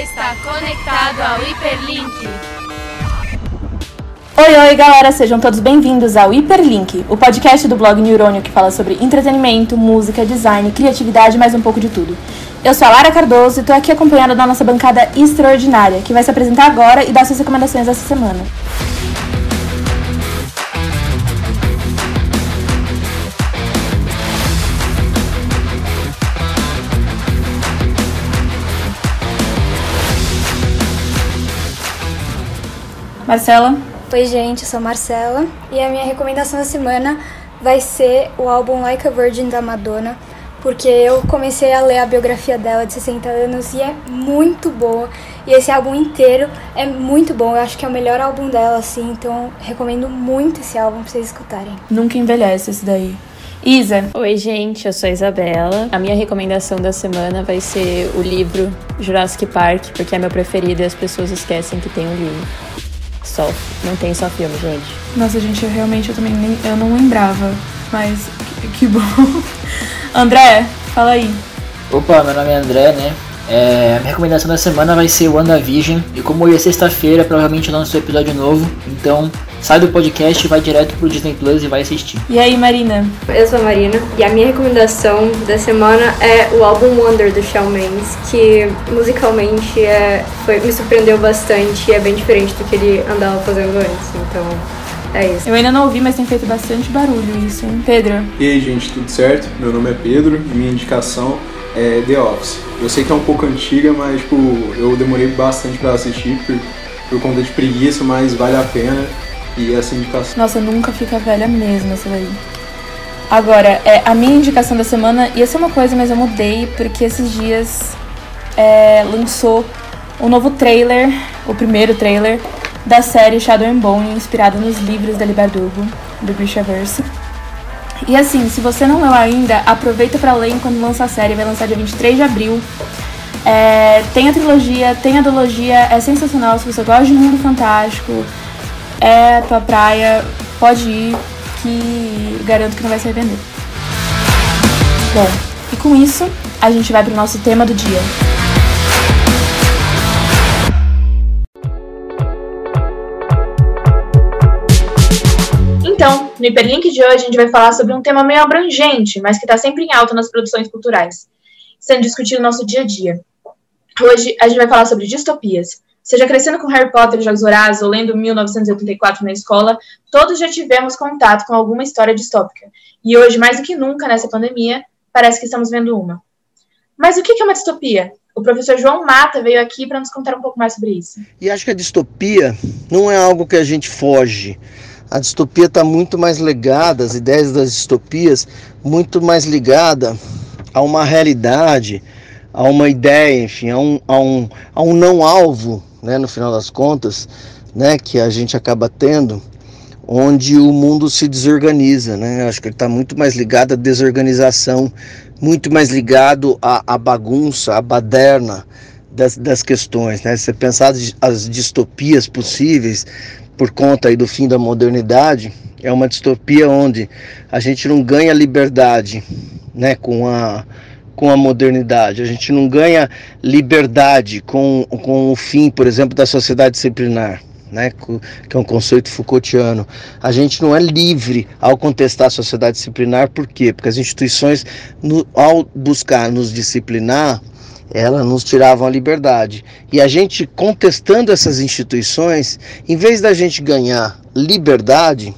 está conectado ao Hiperlink. Oi, oi, galera, sejam todos bem-vindos ao Hiperlink, o podcast do blog Neurônio que fala sobre entretenimento, música, design, criatividade e mais um pouco de tudo. Eu sou a Lara Cardoso e estou aqui acompanhada da nossa bancada extraordinária, que vai se apresentar agora e dar suas recomendações dessa semana. Marcela? Oi, gente, eu sou a Marcela e a minha recomendação da semana vai ser o álbum Like a Virgin da Madonna, porque eu comecei a ler a biografia dela de 60 anos e é muito boa. E esse álbum inteiro é muito bom, eu acho que é o melhor álbum dela, assim, então recomendo muito esse álbum pra vocês escutarem. Nunca envelhece esse daí. Isa. Oi, gente, eu sou a Isabela. A minha recomendação da semana vai ser o livro Jurassic Park, porque é meu preferido e as pessoas esquecem que tem um livro. Só, não tem só filme, gente. Nossa, gente, eu realmente eu também nem, eu não lembrava, mas que, que bom. André, fala aí. Opa, meu nome é André, né? É, a minha recomendação da semana vai ser WandaVision. E como hoje é sexta-feira, provavelmente lança um episódio novo. Então, sai do podcast, vai direto pro Disney Plus e vai assistir. E aí, Marina? Eu sou a Marina e a minha recomendação da semana é o álbum Wonder do Shawn Mendes, que musicalmente é, foi, me surpreendeu bastante e é bem diferente do que ele andava fazendo antes. Então, é isso. Eu ainda não ouvi, mas tem feito bastante barulho isso, hein? Pedro? E aí, gente, tudo certo? Meu nome é Pedro e minha indicação é The Office. Eu sei que é um pouco antiga, mas tipo, eu demorei bastante para assistir por, por conta de preguiça, mas vale a pena. E essa indicação. Nossa, nunca fica velha mesmo essa daí. Agora, é, a minha indicação da semana ia ser uma coisa, mas eu mudei porque esses dias é, lançou o um novo trailer, o primeiro trailer da série Shadow and Bone, inspirada nos livros da Libardugo, do Grishaverse. E assim, se você não leu ainda, aproveita para ler enquanto lança a série, vai lançar dia 23 de abril. É, tem a trilogia, tem a duologia, é sensacional. Se você gosta de mundo fantástico, é a tua praia, pode ir, que garanto que não vai se arrepender. Bom, e com isso, a gente vai pro nosso tema do dia. Então, no Hiperlink de hoje a gente vai falar sobre um tema meio abrangente, mas que está sempre em alta nas produções culturais, sendo discutido no nosso dia a dia. Hoje a gente vai falar sobre distopias. Seja crescendo com Harry Potter Jogos Vorazes ou lendo 1984 na escola, todos já tivemos contato com alguma história distópica. E hoje, mais do que nunca nessa pandemia, parece que estamos vendo uma. Mas o que é uma distopia? O professor João Mata veio aqui para nos contar um pouco mais sobre isso. E acho que a distopia não é algo que a gente foge. A distopia está muito mais ligada, as ideias das distopias, muito mais ligada a uma realidade, a uma ideia, enfim, a um, a um, a um não alvo, né, no final das contas, né, que a gente acaba tendo, onde o mundo se desorganiza, né? Acho que ele está muito mais ligado à desorganização, muito mais ligado à, à bagunça, à baderna das, das questões, né? Você pensar as distopias possíveis por conta aí do fim da modernidade, é uma distopia onde a gente não ganha liberdade, né, com a com a modernidade. A gente não ganha liberdade com, com o fim, por exemplo, da sociedade disciplinar. Né, que é um conceito Foucaultiano. A gente não é livre ao contestar a sociedade disciplinar, por quê? Porque as instituições, no, ao buscar nos disciplinar, elas nos tiravam a liberdade. E a gente contestando essas instituições, em vez da gente ganhar liberdade,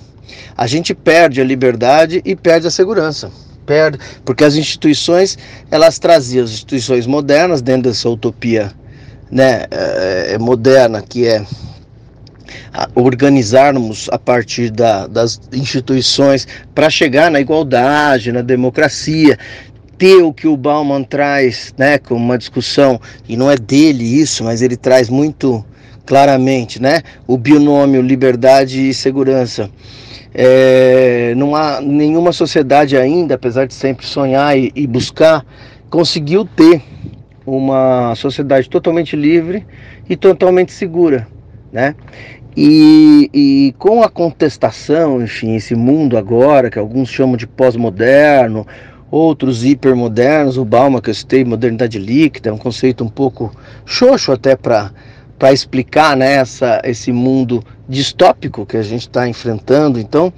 a gente perde a liberdade e perde a segurança perde, porque as instituições elas traziam as instituições modernas dentro dessa utopia né, é, moderna que é organizarmos a partir da, das instituições para chegar na igualdade, na democracia, ter o que o Bauman traz, né, como uma discussão e não é dele isso, mas ele traz muito claramente, né, o binômio liberdade e segurança. É, não há nenhuma sociedade ainda, apesar de sempre sonhar e, e buscar, conseguiu ter uma sociedade totalmente livre e totalmente segura, né? E, e, com a contestação, enfim, esse mundo agora, que alguns chamam de pós-moderno, outros hipermodernos, o Bauman que eu citei, modernidade líquida, é um conceito um pouco xoxo até para para explicar né, essa, esse mundo distópico que a gente está enfrentando. Então,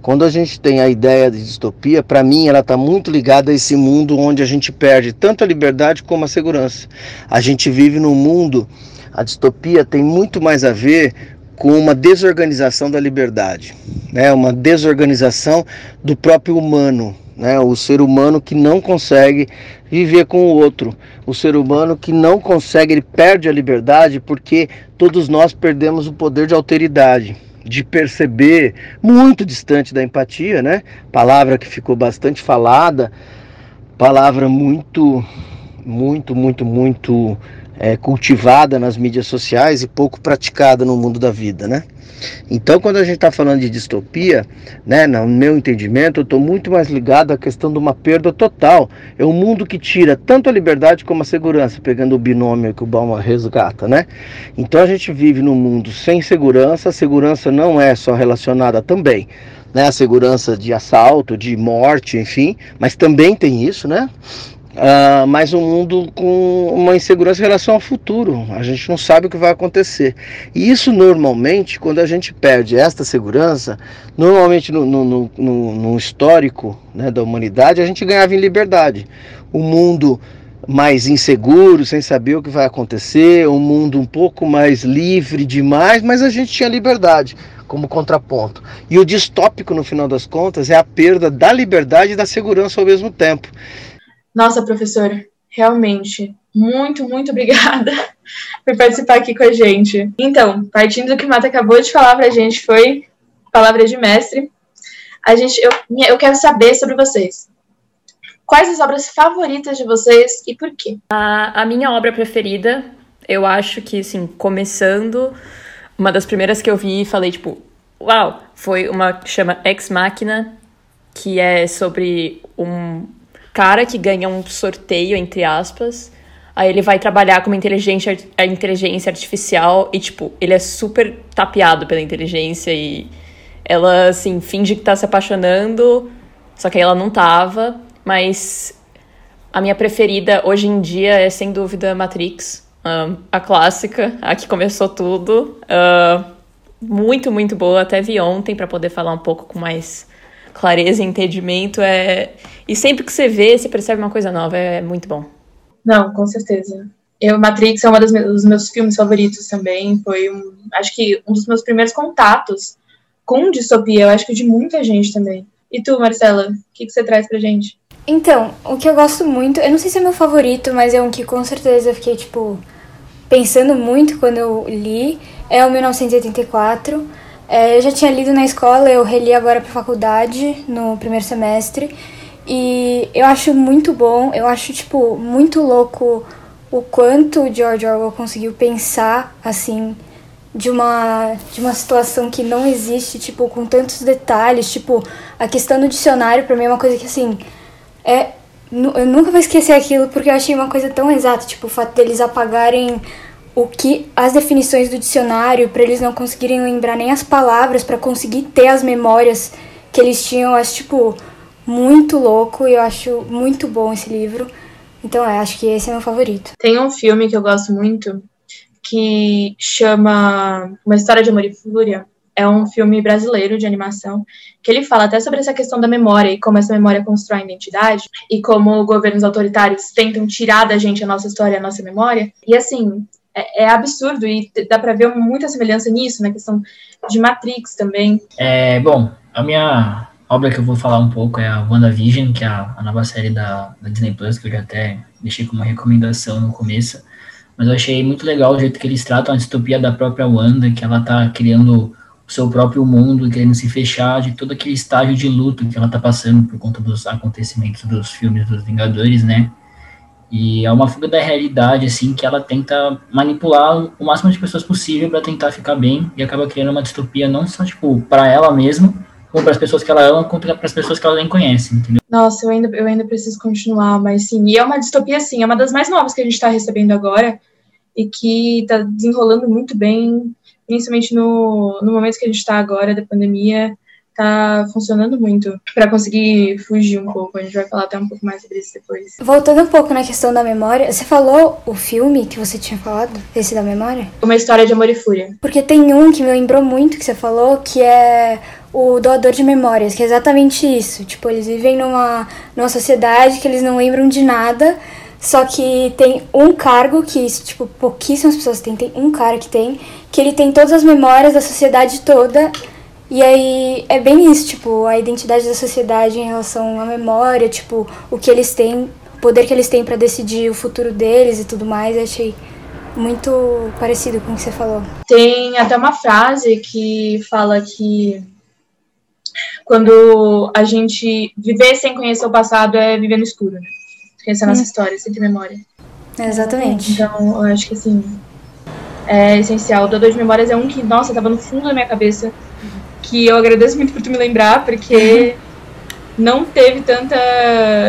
quando a gente tem a ideia de distopia, para mim ela está muito ligada a esse mundo onde a gente perde tanto a liberdade como a segurança. A gente vive num mundo, a distopia tem muito mais a ver com uma desorganização da liberdade, né? uma desorganização do próprio humano, né? o ser humano que não consegue viver com o outro, o ser humano que não consegue, ele perde a liberdade porque todos nós perdemos o poder de alteridade, de perceber, muito distante da empatia, né? Palavra que ficou bastante falada, palavra muito, muito, muito, muito é, cultivada nas mídias sociais e pouco praticada no mundo da vida, né? Então, quando a gente está falando de distopia, né, no meu entendimento, eu estou muito mais ligado à questão de uma perda total. É um mundo que tira tanto a liberdade como a segurança, pegando o binômio que o Bauman resgata, né? Então, a gente vive num mundo sem segurança. A segurança não é só relacionada também, né, a segurança de assalto, de morte, enfim, mas também tem isso, né? Uh, mas um mundo com uma insegurança em relação ao futuro. A gente não sabe o que vai acontecer. E isso normalmente, quando a gente perde esta segurança, normalmente no, no, no, no histórico né, da humanidade, a gente ganhava em liberdade. Um mundo mais inseguro, sem saber o que vai acontecer, um mundo um pouco mais livre demais, mas a gente tinha liberdade como contraponto. E o distópico, no final das contas, é a perda da liberdade e da segurança ao mesmo tempo. Nossa, professora, realmente, muito, muito obrigada por participar aqui com a gente. Então, partindo do que o Mata acabou de falar pra gente, foi palavra de mestre. A gente, eu, eu quero saber sobre vocês. Quais as obras favoritas de vocês e por quê? A, a minha obra preferida, eu acho que, assim, começando, uma das primeiras que eu vi e falei, tipo, uau, foi uma que chama Ex Machina, que é sobre um cara que ganha um sorteio, entre aspas. Aí ele vai trabalhar com uma inteligência, a inteligência artificial e, tipo, ele é super tapeado pela inteligência e ela, assim, finge que tá se apaixonando, só que ela não tava. Mas a minha preferida hoje em dia é, sem dúvida, Matrix. A clássica, a que começou tudo. Uh, muito, muito boa. Até vi ontem para poder falar um pouco com mais clareza e entendimento. É... E sempre que você vê, você percebe uma coisa nova. É muito bom. Não, com certeza. Eu, Matrix é um dos meus filmes favoritos também. Foi, um, acho que, um dos meus primeiros contatos com distopia. Eu acho que de muita gente também. E tu, Marcela, o que, que você traz pra gente? Então, o que eu gosto muito, eu não sei se é meu favorito, mas é um que com certeza eu fiquei, tipo, pensando muito quando eu li, é o 1984 é, eu já tinha lido na escola, eu reli agora para faculdade no primeiro semestre. E eu acho muito bom, eu acho tipo muito louco o quanto o George Orwell conseguiu pensar assim de uma de uma situação que não existe, tipo com tantos detalhes, tipo a questão do dicionário para mim é uma coisa que assim é eu nunca vou esquecer aquilo porque eu achei uma coisa tão exata, tipo o fato deles apagarem o que as definições do dicionário para eles não conseguirem lembrar nem as palavras para conseguir ter as memórias que eles tinham, eu acho tipo muito louco e eu acho muito bom esse livro. Então, é, acho que esse é meu favorito. Tem um filme que eu gosto muito que chama Uma História de Amor e Fúria. É um filme brasileiro de animação que ele fala até sobre essa questão da memória e como essa memória constrói a identidade e como governos autoritários tentam tirar da gente a nossa história, a nossa memória. E assim, é, é, absurdo e dá para ver muita semelhança nisso, na questão de Matrix também. É, bom, a minha obra que eu vou falar um pouco é a WandaVision, que é a, a nova série da, da, Disney Plus, que eu já até deixei como recomendação no começo. Mas eu achei muito legal o jeito que eles tratam a distopia da própria Wanda, que ela tá criando o seu próprio mundo, querendo se fechar de todo aquele estágio de luto que ela tá passando por conta dos acontecimentos dos filmes dos Vingadores, né? E é uma fuga da realidade, assim, que ela tenta manipular o máximo de pessoas possível para tentar ficar bem e acaba criando uma distopia não só, tipo, para ela mesma, como para as pessoas que ela ama, como para as pessoas que ela nem conhece, entendeu? Nossa, eu ainda, eu ainda preciso continuar, mas sim, e é uma distopia, sim, é uma das mais novas que a gente está recebendo agora e que está desenrolando muito bem, principalmente no, no momento que a gente está agora da pandemia, tá funcionando muito para conseguir fugir um pouco. A gente vai falar até um pouco mais sobre isso depois. Voltando um pouco na questão da memória, você falou o filme que você tinha falado, esse da memória? Uma história de amor e fúria. Porque tem um que me lembrou muito que você falou, que é o doador de memórias, que é exatamente isso. Tipo, eles vivem numa, numa sociedade que eles não lembram de nada, só que tem um cargo que, tipo, pouquíssimas pessoas têm, tem um cara que tem, que ele tem todas as memórias da sociedade toda e aí é bem isso, tipo, a identidade da sociedade em relação à memória, tipo, o que eles têm, o poder que eles têm para decidir o futuro deles e tudo mais, eu achei muito parecido com o que você falou. Tem até uma frase que fala que quando a gente viver sem conhecer o passado é viver no escuro, né? Conhecer a nossa hum. história, sem ter memória. Exatamente. Então, eu acho que assim, é essencial. O Doador de Memórias é um que, nossa, tava no fundo da minha cabeça que eu agradeço muito por tu me lembrar, porque não teve tanta,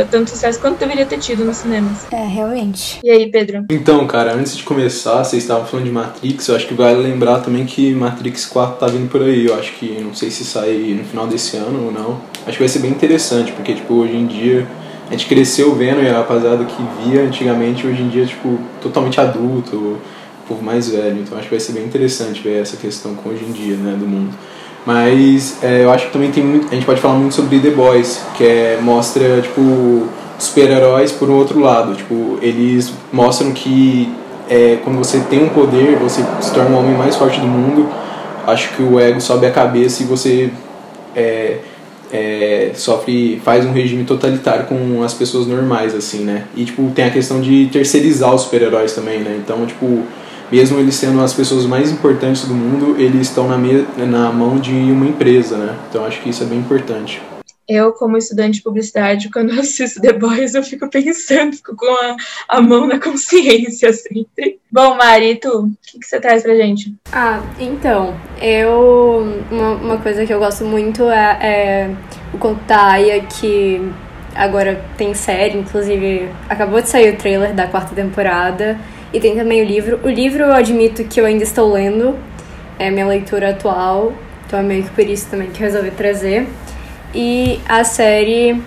tanto sucesso quanto deveria ter tido nos cinemas. É, realmente. E aí, Pedro? Então, cara, antes de começar, vocês estavam falando de Matrix, eu acho que vale lembrar também que Matrix 4 tá vindo por aí. Eu acho que, não sei se sai no final desse ano ou não. Acho que vai ser bem interessante, porque, tipo, hoje em dia a gente cresceu vendo e a rapaziada que via antigamente, hoje em dia, tipo, totalmente adulto, o povo mais velho. Então acho que vai ser bem interessante ver essa questão com hoje em dia, né, do mundo. Mas é, eu acho que também tem muito. A gente pode falar muito sobre The Boys, que é, mostra, tipo, super-heróis por um outro lado. Tipo, eles mostram que é, quando você tem um poder, você se torna o homem mais forte do mundo. Acho que o ego sobe a cabeça e você é, é, sofre, faz um regime totalitário com as pessoas normais, assim, né? E, tipo, tem a questão de terceirizar os super-heróis também, né? Então, tipo, mesmo eles sendo as pessoas mais importantes do mundo, eles estão na, na mão de uma empresa, né? Então acho que isso é bem importante. Eu, como estudante de publicidade, quando eu assisto The Boys, eu fico pensando, fico com a, a mão na consciência sempre. Bom, Mari, tu, o que, que você traz pra gente? Ah, então, eu. Uma, uma coisa que eu gosto muito é, é o conto da Aya, que agora tem série, inclusive acabou de sair o trailer da quarta temporada. E tem também o livro. O livro eu admito que eu ainda estou lendo, é minha leitura atual, então é meio que por isso também que resolvi trazer. E a série.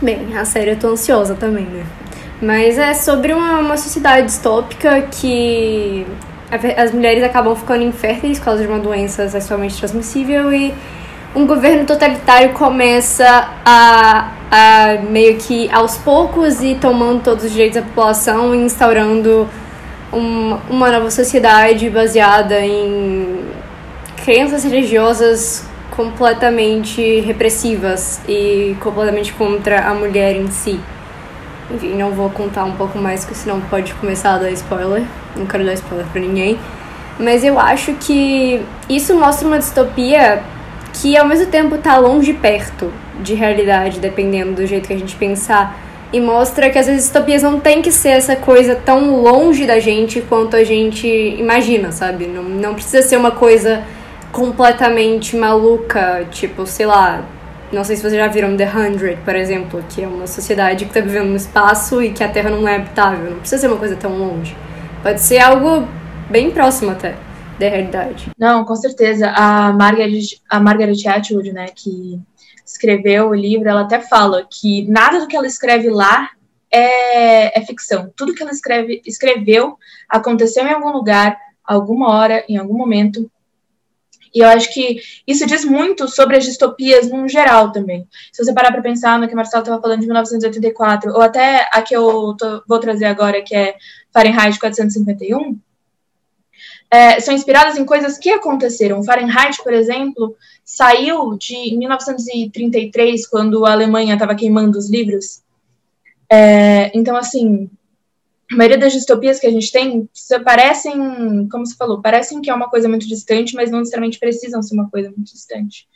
Bem, a série eu tô ansiosa também, né? Mas é sobre uma, uma sociedade distópica que as mulheres acabam ficando inférteis por causa de uma doença sexualmente transmissível e um governo totalitário começa a, a meio que aos poucos ir tomando todos os direitos da população e instaurando um, uma nova sociedade baseada em crenças religiosas completamente repressivas e completamente contra a mulher em si. Enfim, não vou contar um pouco mais, porque senão pode começar a dar spoiler. Não quero dar spoiler pra ninguém. Mas eu acho que isso mostra uma distopia que ao mesmo tempo tá longe e perto de realidade, dependendo do jeito que a gente pensar e mostra que às vezes distopias não tem que ser essa coisa tão longe da gente quanto a gente imagina, sabe? Não, não precisa ser uma coisa completamente maluca, tipo, sei lá. Não sei se vocês já viram The Hundred, por exemplo, que é uma sociedade que está vivendo no espaço e que a Terra não é habitável. Não precisa ser uma coisa tão longe. Pode ser algo bem próximo até da realidade. Não, com certeza. A Margaret, a Margaret Atwood, né, que escreveu o livro, ela até fala que nada do que ela escreve lá é, é ficção. Tudo que ela escreve, escreveu aconteceu em algum lugar, alguma hora, em algum momento. E eu acho que isso diz muito sobre as distopias no geral também. Se você parar para pensar no que a Marcela estava falando de 1984, ou até a que eu tô, vou trazer agora, que é Fahrenheit 451, é, são inspiradas em coisas que aconteceram. Fahrenheit, por exemplo, saiu de 1933, quando a Alemanha estava queimando os livros. É, então, assim, a maioria das distopias que a gente tem parecem, como você falou, parecem que é uma coisa muito distante, mas não necessariamente precisam ser uma coisa muito distante.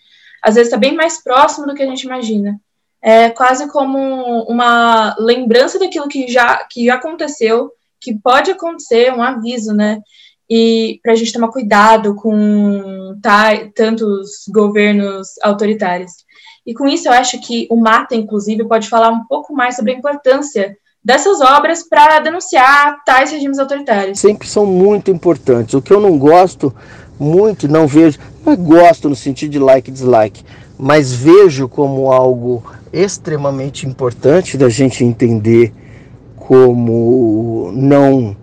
Às vezes está bem mais próximo do que a gente imagina. É quase como uma lembrança daquilo que já, que já aconteceu, que pode acontecer, um aviso, né? E para a gente tomar cuidado com tá, tantos governos autoritários. E com isso, eu acho que o Mata, inclusive, pode falar um pouco mais sobre a importância dessas obras para denunciar tais regimes autoritários. Sempre são muito importantes. O que eu não gosto muito, não vejo, não gosto no sentido de like e dislike, mas vejo como algo extremamente importante da gente entender como não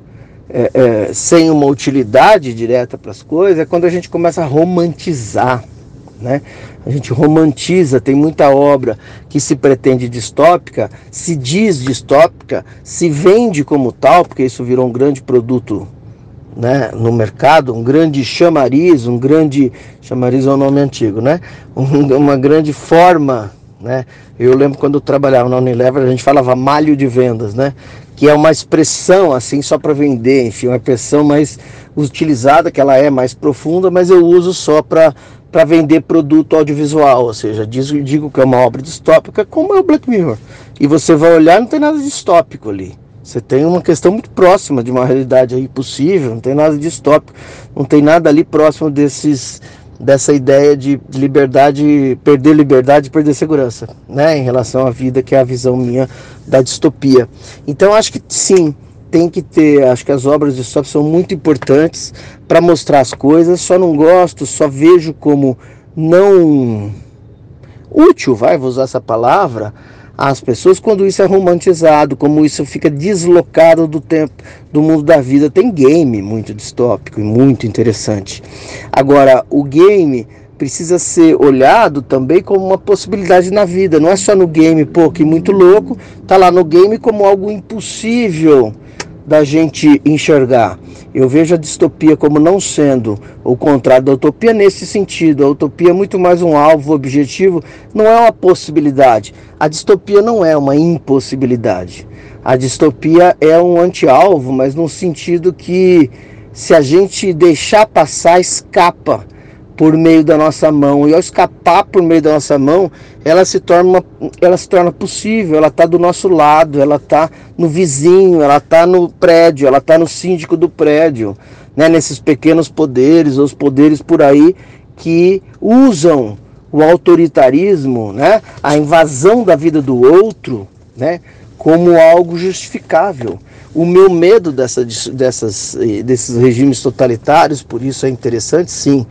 é, é, sem uma utilidade direta para as coisas é quando a gente começa a romantizar. Né? A gente romantiza, tem muita obra que se pretende distópica, se diz distópica, se vende como tal, porque isso virou um grande produto né, no mercado, um grande chamariz, um grande chamariz é um nome antigo, né? Um, uma grande forma, né? Eu lembro quando eu trabalhava na Unilever, a gente falava malho de vendas, né? Que é uma expressão assim só para vender, enfim, uma expressão mais utilizada, que ela é mais profunda, mas eu uso só para para vender produto audiovisual, ou seja, digo, digo que é uma obra distópica, como é o Black Mirror. E você vai olhar, não tem nada distópico ali. Você tem uma questão muito próxima de uma realidade aí possível, não tem nada distópico, não tem nada ali próximo desses dessa ideia de liberdade, perder liberdade perder segurança, né, em relação à vida, que é a visão minha da distopia. Então acho que sim, tem que ter, acho que as obras de stop são muito importantes para mostrar as coisas, só não gosto, só vejo como não útil, vai, vou usar essa palavra, às pessoas quando isso é romantizado, como isso fica deslocado do tempo do mundo da vida. Tem game muito distópico e muito interessante. Agora, o game precisa ser olhado também como uma possibilidade na vida. Não é só no game, pô, que muito louco, tá lá no game como algo impossível da gente enxergar. Eu vejo a distopia como não sendo o contrário da utopia nesse sentido. A utopia é muito mais um alvo objetivo, não é uma possibilidade. A distopia não é uma impossibilidade. A distopia é um anti-alvo, mas no sentido que se a gente deixar passar, escapa por meio da nossa mão. E ao escapar por meio da nossa mão, ela se torna, ela se torna possível, ela está do nosso lado, ela está no vizinho, ela está no prédio, ela está no síndico do prédio, né? nesses pequenos poderes, os poderes por aí que usam o autoritarismo, né? a invasão da vida do outro, né? como algo justificável. O meu medo dessa, dessas, eh, desses regimes totalitários, por isso é interessante, sim,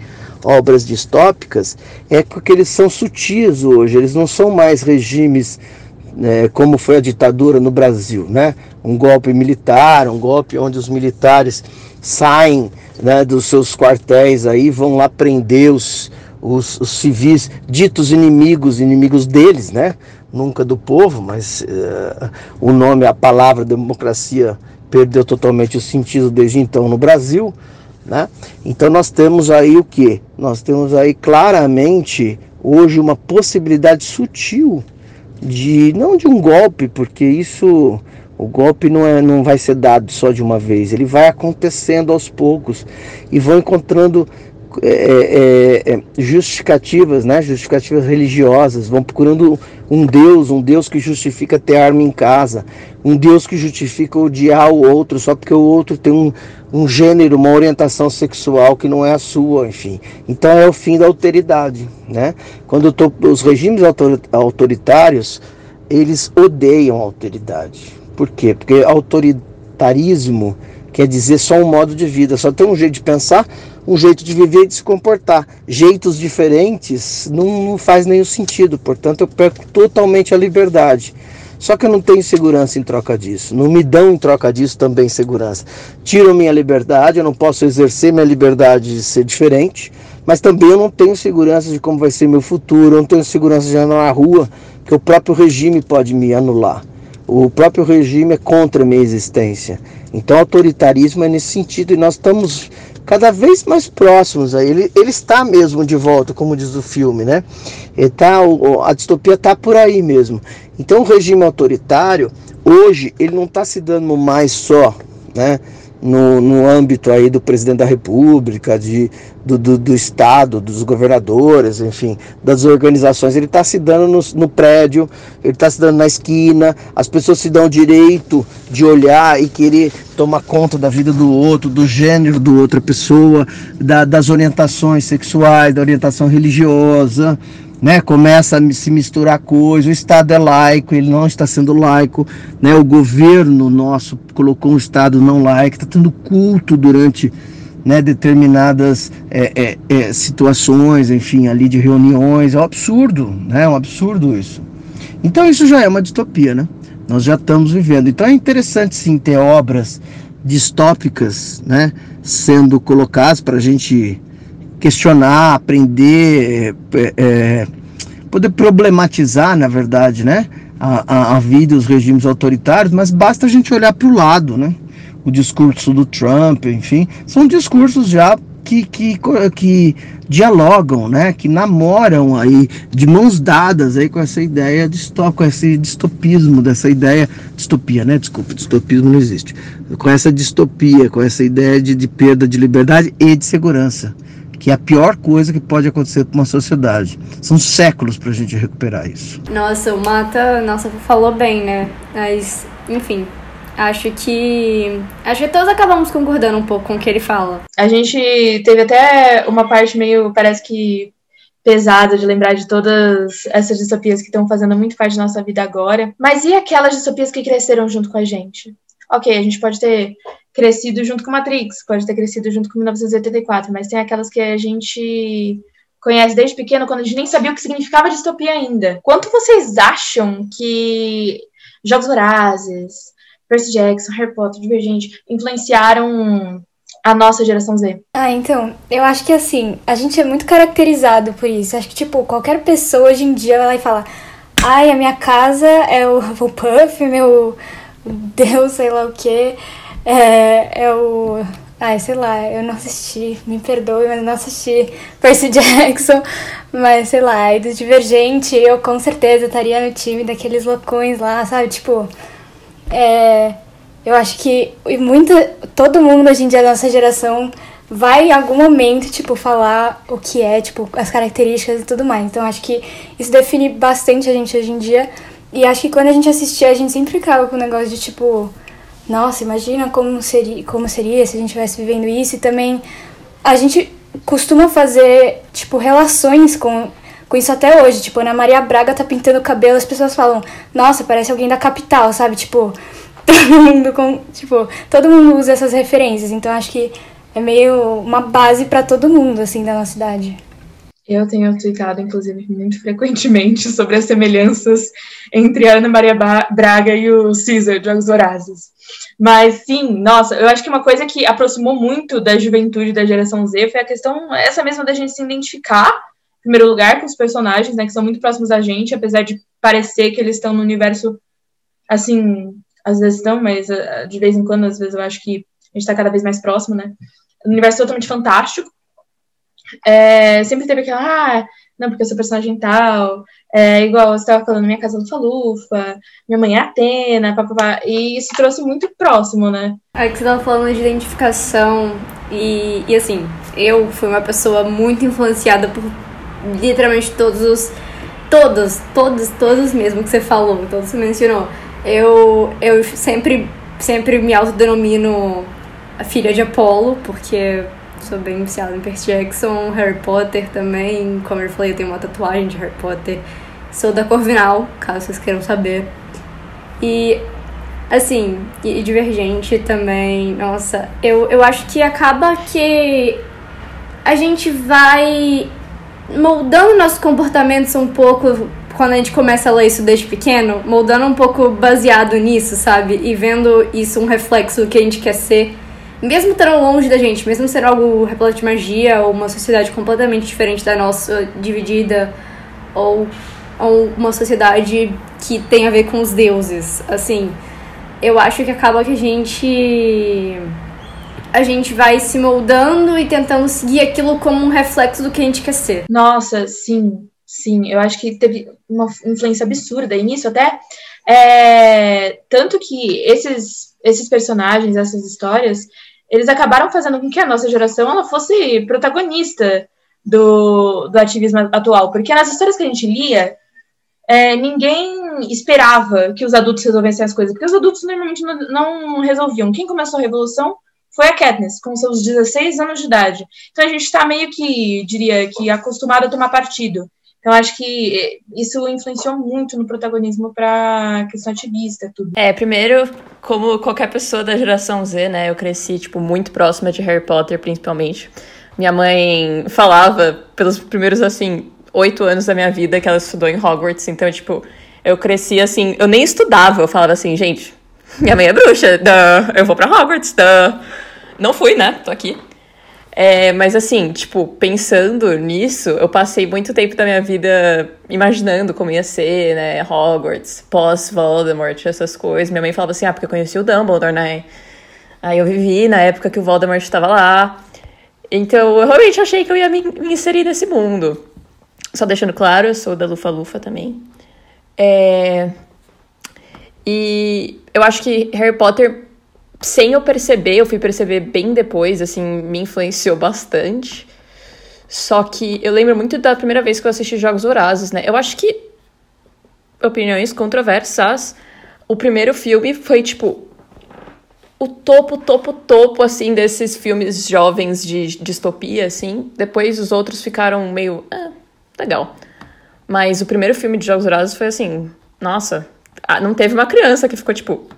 obras distópicas é porque eles são sutis hoje, eles não são mais regimes né, como foi a ditadura no Brasil, né? Um golpe militar, um golpe onde os militares saem né, dos seus quartéis aí, vão lá prender os, os, os civis ditos inimigos, inimigos deles, né? Nunca do povo, mas uh, o nome, a palavra democracia perdeu totalmente o sentido desde então no Brasil. Né? Então nós temos aí o que? Nós temos aí claramente hoje uma possibilidade sutil de não de um golpe, porque isso o golpe não, é, não vai ser dado só de uma vez, ele vai acontecendo aos poucos e vão encontrando é, é, é, justificativas, né? justificativas religiosas, vão procurando um Deus, um Deus que justifica ter arma em casa, um Deus que justifica odiar o outro só porque o outro tem um, um gênero, uma orientação sexual que não é a sua, enfim. Então é o fim da alteridade, né? Quando tô, os regimes autoritários, eles odeiam a alteridade. Por quê? Porque autoritarismo quer dizer só um modo de vida, só tem um jeito de pensar, um jeito de viver e de se comportar. Jeitos diferentes não, não faz nenhum sentido, portanto eu perco totalmente a liberdade. Só que eu não tenho segurança em troca disso. Não me dão em troca disso também segurança. Tiram minha liberdade, eu não posso exercer minha liberdade de ser diferente, mas também eu não tenho segurança de como vai ser meu futuro, eu não tenho segurança de andar na rua, que o próprio regime pode me anular. O próprio regime é contra a minha existência. Então, autoritarismo é nesse sentido e nós estamos cada vez mais próximos a ele. Ele está mesmo de volta, como diz o filme, né? Ele tá, a distopia está por aí mesmo. Então o regime autoritário, hoje, ele não está se dando mais só, né? No, no âmbito aí do presidente da república, de, do, do, do estado, dos governadores, enfim, das organizações. Ele está se dando no, no prédio, ele está se dando na esquina, as pessoas se dão o direito de olhar e querer tomar conta da vida do outro, do gênero do outra pessoa, da, das orientações sexuais, da orientação religiosa né, começa a se misturar coisas, o Estado é laico, ele não está sendo laico, né, o governo nosso colocou um Estado não laico, está tendo culto durante né, determinadas é, é, é, situações, enfim, ali de reuniões. É um absurdo, né? É um absurdo isso. Então isso já é uma distopia, né? Nós já estamos vivendo. Então é interessante sim ter obras distópicas, né, sendo colocadas para a gente questionar, aprender, é, poder problematizar, na verdade, né, a, a, a vida os regimes autoritários, mas basta a gente olhar para o lado, né? O discurso do Trump, enfim, são discursos já que, que, que dialogam, né, que namoram aí de mãos dadas aí com essa ideia de com esse distopismo dessa ideia distopia, né? Desculpa, distopismo não existe. Com essa distopia, com essa ideia de, de perda de liberdade e de segurança, que é a pior coisa que pode acontecer para uma sociedade. São séculos para a gente recuperar isso. Nossa, o Mata, nossa, falou bem, né? Mas, enfim, Acho que. Acho que todos acabamos concordando um pouco com o que ele fala. A gente teve até uma parte meio, parece que pesada de lembrar de todas essas distopias que estão fazendo muito parte da nossa vida agora. Mas e aquelas distopias que cresceram junto com a gente? Ok, a gente pode ter crescido junto com Matrix, pode ter crescido junto com 1984, mas tem aquelas que a gente conhece desde pequeno, quando a gente nem sabia o que significava distopia ainda. Quanto vocês acham que Jogos Vorazes, Percy Jackson, Harry Potter, Divergente, influenciaram a nossa geração Z? Ah, então, eu acho que assim, a gente é muito caracterizado por isso. Acho que, tipo, qualquer pessoa hoje em dia vai lá e fala: ai, a minha casa é o Puff, meu Deus, sei lá o que, é, é o. Ai, sei lá, eu não assisti, me perdoe, mas não assisti Percy Jackson, mas sei lá, e do Divergente eu com certeza estaria no time daqueles loucões lá, sabe? Tipo, é, eu acho que muita, todo mundo hoje em dia da nossa geração vai em algum momento, tipo, falar o que é, tipo, as características e tudo mais. Então acho que isso define bastante a gente hoje em dia. E acho que quando a gente assistia, a gente sempre ficava com o negócio de tipo, nossa, imagina como seria, como seria se a gente estivesse vivendo isso. E também a gente costuma fazer, tipo, relações com com isso até hoje. Tipo, Ana Maria Braga tá pintando o cabelo, as pessoas falam, nossa, parece alguém da capital, sabe? Tipo, todo mundo com. Tipo, todo mundo usa essas referências. Então acho que é meio uma base para todo mundo, assim, da nossa cidade. Eu tenho tweetado, inclusive, muito frequentemente sobre as semelhanças entre Ana Maria Braga e o Caesar de Jogos Vorazes. Mas sim, nossa, eu acho que uma coisa que aproximou muito da juventude da geração Z foi a questão, essa mesma da gente se identificar primeiro lugar com os personagens, né, que são muito próximos a gente, apesar de parecer que eles estão no universo, assim, às vezes estão, mas uh, de vez em quando, às vezes eu acho que a gente está cada vez mais próximo, né? Um universo totalmente fantástico. É, sempre teve aquela, ah, não, porque eu sou personagem tal, é, igual você estava falando, minha casa é Lufa-Lufa, minha mãe é Atena, papapá, e isso trouxe muito próximo, né? É que você estava falando de identificação, e, e assim, eu fui uma pessoa muito influenciada por literalmente todos os. Todos, todos, todos mesmo que você falou, todos você mencionou. Eu, eu sempre, sempre me autodenomino a filha de Apolo, porque sou bem iniciada em Percy Jackson, Harry Potter também. Como eu falei, eu tenho uma tatuagem de Harry Potter. Sou da Corvinal, caso vocês queiram saber. E, assim, e Divergente também. Nossa, eu, eu acho que acaba que a gente vai moldando nossos comportamentos um pouco quando a gente começa a ler isso desde pequeno, moldando um pouco baseado nisso, sabe? E vendo isso um reflexo do que a gente quer ser. Mesmo estando longe da gente, mesmo sendo algo repleto de magia, ou uma sociedade completamente diferente da nossa, dividida, ou, ou uma sociedade que tem a ver com os deuses, assim, eu acho que acaba que a gente a gente vai se moldando e tentando seguir aquilo como um reflexo do que a gente quer ser. Nossa, sim, sim. Eu acho que teve uma influência absurda. E nisso até. É, tanto que esses, esses personagens, essas histórias, eles acabaram fazendo com que a nossa geração ela fosse protagonista do, do ativismo atual. Porque nas histórias que a gente lia, é, ninguém esperava que os adultos resolvessem as coisas, porque os adultos normalmente não, não resolviam. Quem começou a revolução foi a Katniss, com seus 16 anos de idade. Então a gente está meio que, diria que, acostumado a tomar partido. Então, acho que isso influenciou muito no protagonismo para questão ativista, tudo. É, primeiro, como qualquer pessoa da geração Z, né, eu cresci, tipo, muito próxima de Harry Potter, principalmente. Minha mãe falava, pelos primeiros, assim, oito anos da minha vida, que ela estudou em Hogwarts, então, tipo, eu cresci, assim, eu nem estudava, eu falava assim, gente, minha mãe é bruxa, duh, eu vou pra Hogwarts, duh. Não fui, né, tô aqui. É, mas assim, tipo, pensando nisso, eu passei muito tempo da minha vida imaginando como ia ser, né, Hogwarts, pós-Voldemort, essas coisas. Minha mãe falava assim, ah, porque eu conheci o Dumbledore, né? Aí eu vivi na época que o Voldemort estava lá. Então, eu realmente achei que eu ia me, me inserir nesse mundo. Só deixando claro, eu sou da Lufa Lufa também. É... E eu acho que Harry Potter sem eu perceber, eu fui perceber bem depois, assim, me influenciou bastante. Só que eu lembro muito da primeira vez que eu assisti Jogos Vorazes, né? Eu acho que, opiniões controversas, o primeiro filme foi, tipo, o topo, topo, topo, assim, desses filmes jovens de distopia, assim. Depois os outros ficaram meio, ah, legal. Mas o primeiro filme de Jogos Vorazes foi assim, nossa, ah, não teve uma criança que ficou, tipo,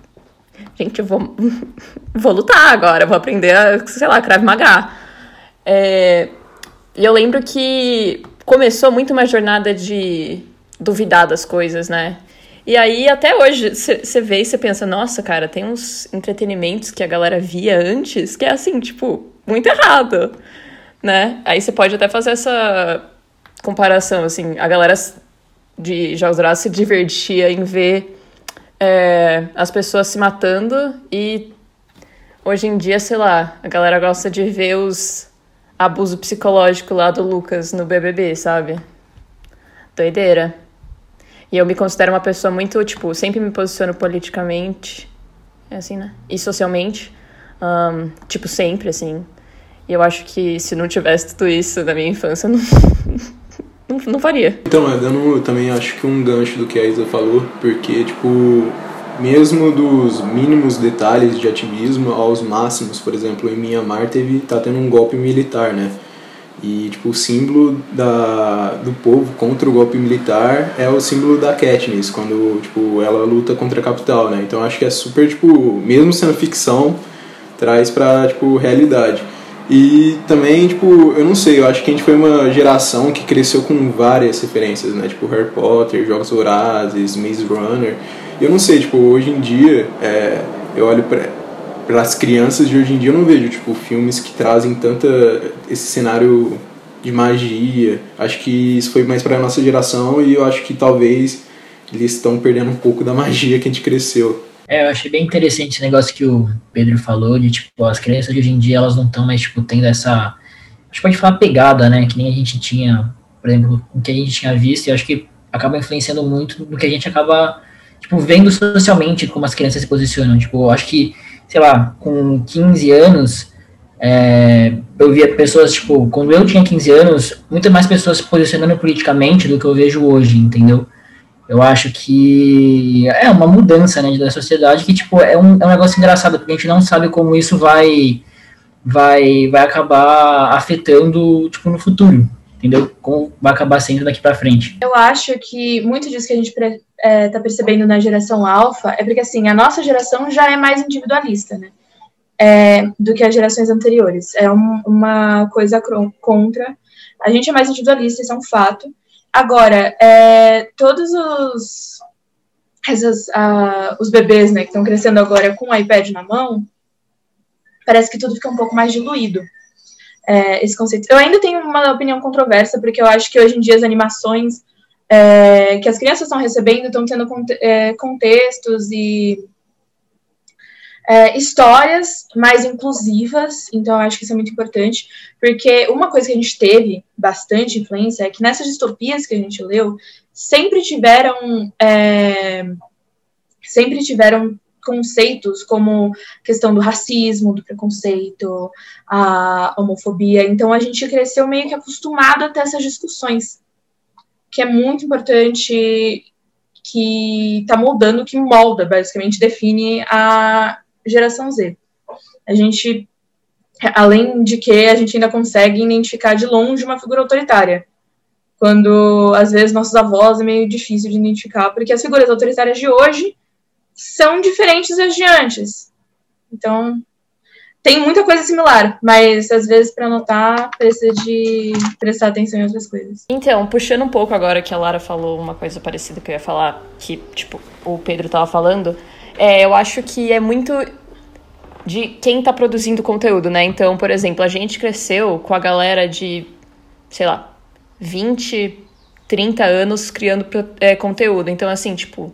gente, eu vou, vou lutar agora, vou aprender a, sei lá, Krav Maga. É, e eu lembro que começou muito uma jornada de duvidar das coisas, né? E aí, até hoje, você vê e você pensa, nossa, cara, tem uns entretenimentos que a galera via antes que é assim, tipo, muito errado, né? Aí você pode até fazer essa comparação, assim, a galera de Jogos Dourados se divertia em ver é, as pessoas se matando e hoje em dia, sei lá, a galera gosta de ver os abuso psicológico lá do Lucas no BBB, sabe? Doideira. E eu me considero uma pessoa muito, tipo, sempre me posiciono politicamente, é assim, né? E socialmente, um, tipo, sempre, assim. E eu acho que se não tivesse tudo isso na minha infância, não, não, não faria. Então, é dando também acho que um gancho do que a Isa falou, porque, tipo, mesmo dos mínimos detalhes de ativismo aos máximos, por exemplo, em Myanmar teve, tá tendo um golpe militar, né? E, tipo, o símbolo da, do povo contra o golpe militar é o símbolo da Katniss, quando, tipo, ela luta contra a capital, né? Então acho que é super, tipo, mesmo sendo ficção, traz pra, tipo, realidade. E também, tipo, eu não sei, eu acho que a gente foi uma geração que cresceu com várias referências, né? Tipo, Harry Potter, Jogos Vorazes, Maze Runner. Eu não sei, tipo, hoje em dia, é, eu olho para as crianças de hoje em dia, eu não vejo, tipo, filmes que trazem tanta esse cenário de magia. Acho que isso foi mais para nossa geração e eu acho que talvez eles estão perdendo um pouco da magia que a gente cresceu. É, eu achei bem interessante esse negócio que o Pedro falou, de, tipo, as crianças de hoje em dia, elas não estão mais, tipo, tendo essa, acho que pode falar pegada, né, que nem a gente tinha, por exemplo, o que a gente tinha visto, e acho que acaba influenciando muito no que a gente acaba, tipo, vendo socialmente como as crianças se posicionam, tipo, acho que, sei lá, com 15 anos, é, eu via pessoas, tipo, quando eu tinha 15 anos, muitas mais pessoas se posicionando politicamente do que eu vejo hoje, entendeu? Eu acho que é uma mudança né, da sociedade que tipo, é, um, é um negócio engraçado, porque a gente não sabe como isso vai, vai, vai acabar afetando tipo, no futuro, entendeu? Como vai acabar sendo daqui para frente. Eu acho que muito disso que a gente é, tá percebendo na geração alfa é porque assim, a nossa geração já é mais individualista, né? É, do que as gerações anteriores. É um, uma coisa contra. A gente é mais individualista, isso é um fato. Agora, é, todos os, essas, uh, os bebês né, que estão crescendo agora com o iPad na mão, parece que tudo fica um pouco mais diluído. É, esse conceito. Eu ainda tenho uma opinião controversa, porque eu acho que hoje em dia as animações é, que as crianças estão recebendo estão tendo é, contextos e é, histórias mais inclusivas, então acho que isso é muito importante, porque uma coisa que a gente teve bastante influência é que nessas distopias que a gente leu, sempre tiveram é, sempre tiveram conceitos como questão do racismo, do preconceito, a homofobia. Então a gente cresceu meio que acostumado a ter essas discussões, que é muito importante, que está moldando, que molda, basicamente define a geração Z. A gente, além de que a gente ainda consegue identificar de longe uma figura autoritária. Quando, às vezes, nossos avós é meio difícil de identificar, porque as figuras autoritárias de hoje são diferentes das de antes. Então, tem muita coisa similar, mas às vezes para notar precisa de prestar atenção em outras coisas. Então, puxando um pouco agora que a Lara falou uma coisa parecida que eu ia falar, que tipo o Pedro tava falando, é, eu acho que é muito de quem tá produzindo conteúdo, né? Então, por exemplo, a gente cresceu com a galera de, sei lá, 20, 30 anos criando é, conteúdo. Então, assim, tipo,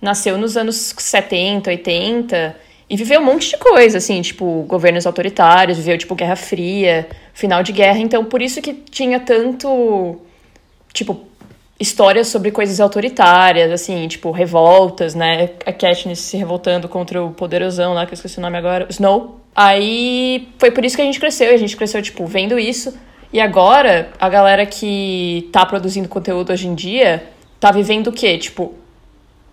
nasceu nos anos 70, 80 e viveu um monte de coisa, assim, tipo, governos autoritários, viveu, tipo, Guerra Fria, final de guerra. Então, por isso que tinha tanto, tipo, histórias sobre coisas autoritárias, assim, tipo, revoltas, né? A Katniss se revoltando contra o poderosão lá, que eu esqueci o nome agora, Snow. Aí, foi por isso que a gente cresceu. A gente cresceu, tipo, vendo isso. E agora, a galera que tá produzindo conteúdo hoje em dia tá vivendo o quê? Tipo,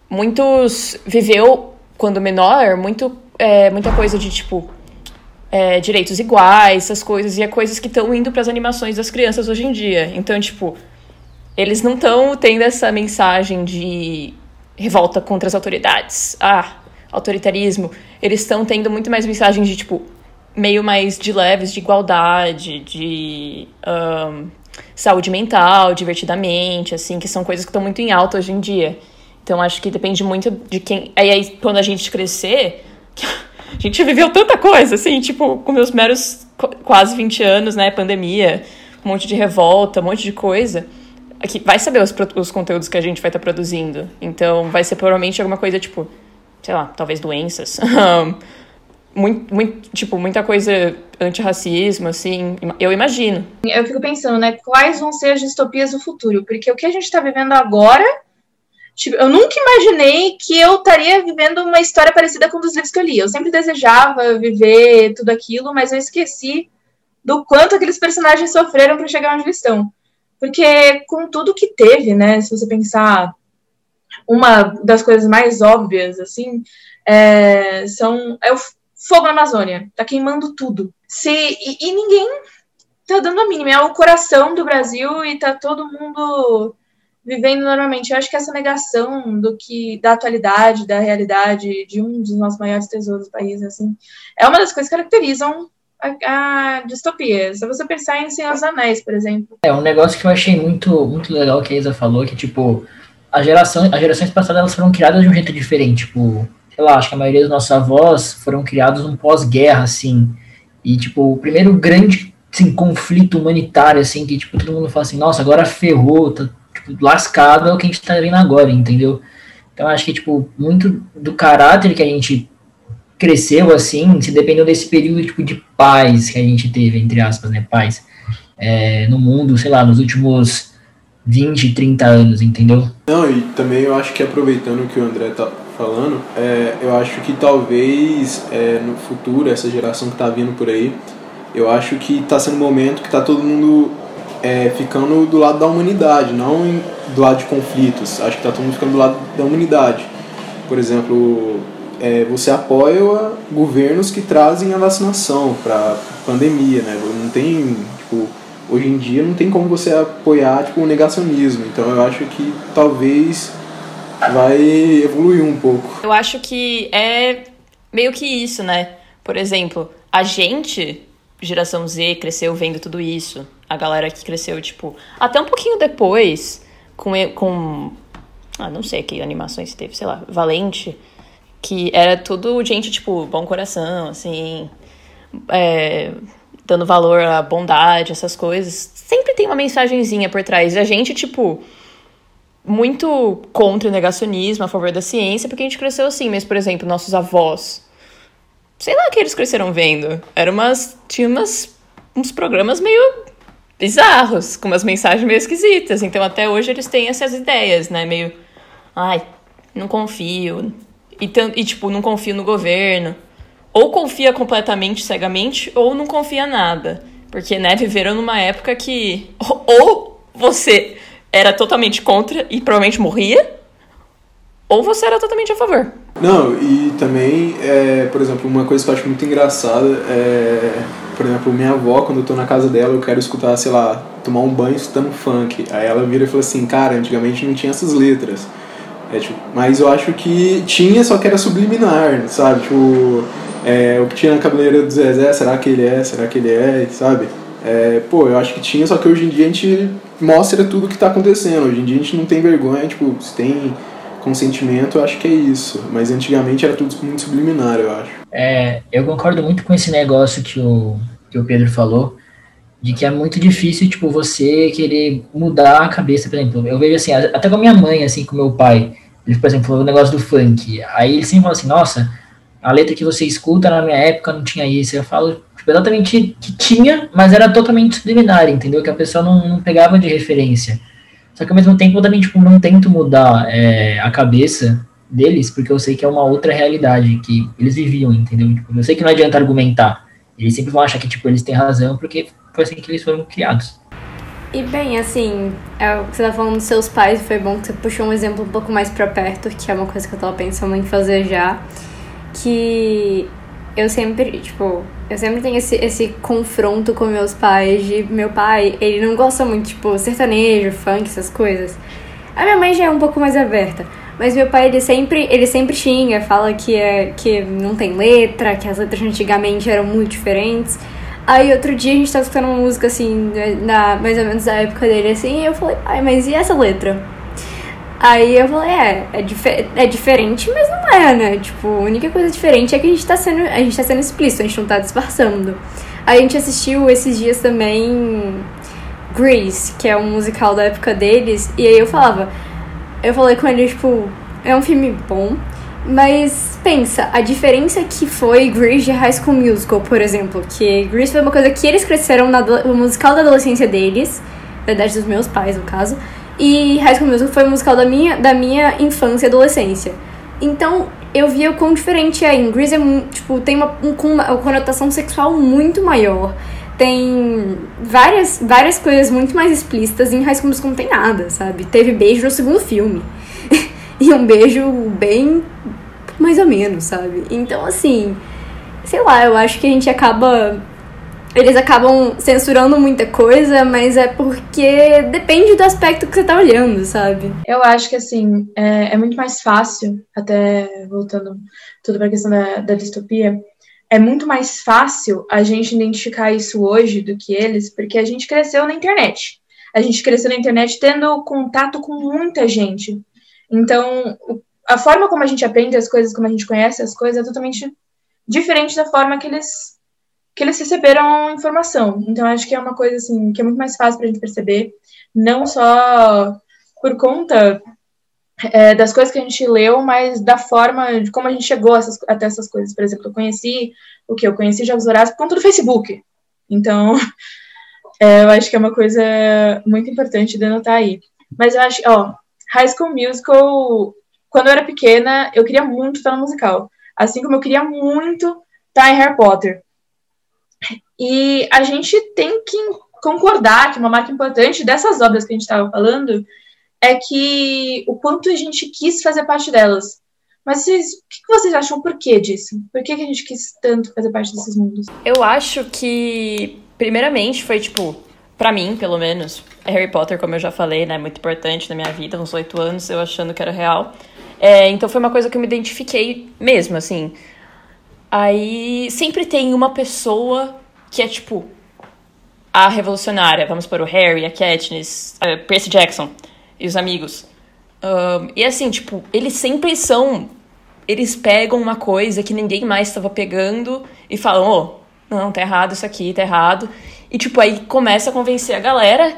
muitos... Viveu, quando menor, muito é, muita coisa de tipo é, direitos iguais, essas coisas, e é coisas que estão indo para as animações das crianças hoje em dia. Então, tipo, eles não estão tendo essa mensagem de revolta contra as autoridades, ah, autoritarismo. Eles estão tendo muito mais mensagens de, tipo, meio mais de leves, de igualdade, de um, saúde mental, divertidamente, assim, que são coisas que estão muito em alta hoje em dia. Então, acho que depende muito de quem. Aí, aí quando a gente crescer a gente viveu tanta coisa, assim, tipo, com meus meros quase 20 anos, né? Pandemia, um monte de revolta, um monte de coisa. Vai saber os, os conteúdos que a gente vai estar tá produzindo. Então, vai ser provavelmente alguma coisa, tipo, sei lá, talvez doenças. muito, muito, tipo, muita coisa antirracismo, assim, eu imagino. Eu fico pensando, né, quais vão ser as distopias do futuro? Porque o que a gente está vivendo agora Tipo, eu nunca imaginei que eu estaria vivendo uma história parecida com um dos livros que eu li. Eu sempre desejava viver tudo aquilo, mas eu esqueci do quanto aqueles personagens sofreram para chegar onde eles estão. Porque com tudo que teve, né, se você pensar, uma das coisas mais óbvias, assim, é, são, é o fogo na Amazônia. Tá queimando tudo. Se, e, e ninguém tá dando a mínima. É o coração do Brasil e tá todo mundo vivendo normalmente. Eu acho que essa negação do que da atualidade, da realidade de um dos nossos maiores tesouros do país, assim, é uma das coisas que caracterizam a, a distopia. Se você pensar em Senhor dos Anéis, por exemplo. É um negócio que eu achei muito muito legal que a Isa falou, que tipo a geração, as gerações passadas elas foram criadas de um jeito diferente, tipo, sei lá, acho que a maioria dos nossos avós foram criados num pós-guerra, assim, e tipo o primeiro grande assim, conflito humanitário, assim, que tipo todo mundo fala assim, nossa, agora ferrou, tá tipo, lascado é o que a gente tá vendo agora, entendeu? Então acho que, tipo, muito do caráter que a gente cresceu, assim, se dependeu desse período, tipo, de paz que a gente teve, entre aspas, né, paz, é, no mundo, sei lá, nos últimos 20, 30 anos, entendeu? Não, e também eu acho que aproveitando o que o André tá falando, é, eu acho que talvez é, no futuro, essa geração que tá vindo por aí, eu acho que tá sendo um momento que tá todo mundo é, ficando do lado da humanidade, não do lado de conflitos. Acho que está todo mundo ficando do lado da humanidade. Por exemplo, é, você apoia governos que trazem a vacinação para pandemia, né? Não tem, tipo, hoje em dia não tem como você apoiar tipo, o negacionismo. Então eu acho que talvez vai evoluir um pouco. Eu acho que é meio que isso, né? Por exemplo, a gente, geração Z, cresceu vendo tudo isso a galera que cresceu, tipo, até um pouquinho depois, com. com ah, não sei que animações teve, sei lá, Valente, que era tudo gente, tipo, bom coração, assim, é, dando valor à bondade, essas coisas. Sempre tem uma mensagenzinha por trás. E a gente, tipo, muito contra o negacionismo, a favor da ciência, porque a gente cresceu assim. Mas, por exemplo, nossos avós, sei lá o que eles cresceram vendo. Era umas. Tinha umas, uns programas meio bizarros, com umas mensagens meio esquisitas. Então até hoje eles têm essas ideias, né? Meio, ai, não confio. E, e tipo, não confio no governo. Ou confia completamente, cegamente, ou não confia nada. Porque, né, viveram numa época que ou você era totalmente contra e provavelmente morria, ou você era totalmente a favor. Não, e também, é, por exemplo, uma coisa que eu acho muito engraçada é, por exemplo, minha avó, quando eu tô na casa dela, eu quero escutar, sei lá, tomar um banho escutando funk. Aí ela vira e fala assim, cara, antigamente não tinha essas letras. É, tipo, mas eu acho que tinha, só que era subliminar, sabe? Tipo, é, o que tinha na cabeleira do Zezé, será que ele é? Será que ele é? Sabe? É, pô, eu acho que tinha, só que hoje em dia a gente mostra tudo o que tá acontecendo. Hoje em dia a gente não tem vergonha, tipo, se tem consentimento, eu acho que é isso. Mas antigamente era tudo muito subliminar, eu acho. É, eu concordo muito com esse negócio que o, que o Pedro falou, de que é muito difícil, tipo, você querer mudar a cabeça, por exemplo. Eu vejo assim, até com a minha mãe, assim, com meu pai, ele, por exemplo, falou o negócio do funk. Aí ele sempre fala assim, nossa, a letra que você escuta na minha época não tinha isso. Eu falo, tipo, exatamente que tinha, mas era totalmente subliminar, entendeu? Que a pessoa não, não pegava de referência. Só que ao mesmo tempo eu também, tipo, não tento mudar é, a cabeça deles, porque eu sei que é uma outra realidade que eles viviam, entendeu? Tipo, eu sei que não adianta argumentar. Eles sempre vão achar que, tipo, eles têm razão, porque foi assim que eles foram criados. E bem, assim, é, você tá falando dos seus pais, foi bom que você puxou um exemplo um pouco mais pra perto, que é uma coisa que eu tava pensando em fazer já. Que eu sempre, tipo, eu sempre tenho esse, esse confronto com meus pais de meu pai, ele não gosta muito, tipo, sertanejo, funk, essas coisas. A minha mãe já é um pouco mais aberta. Mas meu pai, ele sempre, ele sempre xinga, fala que, é, que não tem letra, que as letras antigamente eram muito diferentes. Aí outro dia a gente tava escutando uma música assim, né, na, mais ou menos da época dele assim, e eu falei, pai, mas e essa letra? Aí eu falei, é, é, dif é diferente, mas não é, né? Tipo, a única coisa diferente é que a gente tá sendo, a gente tá sendo explícito, a gente não tá disfarçando. Aí a gente assistiu esses dias também Grease, que é um musical da época deles, e aí eu falava, eu falei com ele, tipo, é um filme bom, mas pensa, a diferença que foi Grease de High School Musical, por exemplo, que Grease foi uma coisa que eles cresceram na, musical da adolescência deles, da idade dos meus pais, no caso, e High School Musical foi o musical da minha, da minha infância e adolescência. Então, eu via o quão diferente é. Em Grease, é, tipo, tem uma, um, uma conotação sexual muito maior tem várias, várias coisas muito mais explícitas em High School Musical não tem nada, sabe? Teve beijo no segundo filme. E um beijo bem mais ou menos, sabe? Então, assim, sei lá, eu acho que a gente acaba eles acabam censurando muita coisa, mas é porque depende do aspecto que você tá olhando, sabe? Eu acho que, assim, é, é muito mais fácil, até voltando tudo pra questão da, da distopia, é muito mais fácil a gente identificar isso hoje do que eles, porque a gente cresceu na internet. A gente cresceu na internet tendo contato com muita gente. Então, a forma como a gente aprende as coisas, como a gente conhece as coisas, é totalmente diferente da forma que eles que eles receberam informação. Então, acho que é uma coisa assim que é muito mais fácil para a gente perceber, não só por conta é, das coisas que a gente leu, mas da forma de como a gente chegou essas, até essas coisas. Por exemplo, eu conheci o que? Eu conheci Jogos Vorazes por conta do Facebook. Então, é, eu acho que é uma coisa muito importante de anotar aí. Mas eu acho, ó, High School Musical, quando eu era pequena, eu queria muito estar no musical. Assim como eu queria muito estar em Harry Potter. E a gente tem que concordar que uma marca importante dessas obras que a gente estava falando é que o quanto a gente quis fazer parte delas. Mas vocês, o que vocês acham por que disso? Por que, que a gente quis tanto fazer parte desses mundos? Eu acho que, primeiramente, foi tipo, para mim, pelo menos, Harry Potter, como eu já falei, né, muito importante na minha vida, uns oito anos, eu achando que era real. É, então foi uma coisa que eu me identifiquei mesmo, assim. Aí sempre tem uma pessoa que é tipo a revolucionária. Vamos para o Harry, a Katniss, a Percy Jackson e os amigos. Um, e assim, tipo, eles sempre são. Eles pegam uma coisa que ninguém mais estava pegando e falam: oh, não, tá errado isso aqui, tá errado. E, tipo, aí começa a convencer a galera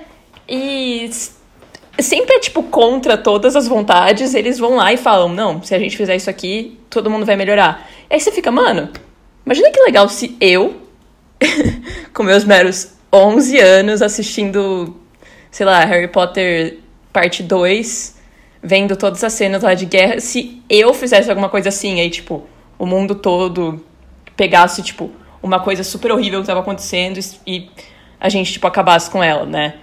e sempre é, tipo, contra todas as vontades. Eles vão lá e falam: não, se a gente fizer isso aqui, todo mundo vai melhorar. E aí você fica, mano, imagina que legal se eu, com meus meros 11 anos, assistindo, sei lá, Harry Potter parte 2, vendo todas as cenas lá de guerra, se eu fizesse alguma coisa assim, aí, tipo, o mundo todo pegasse, tipo, uma coisa super horrível que tava acontecendo e a gente, tipo, acabasse com ela, né?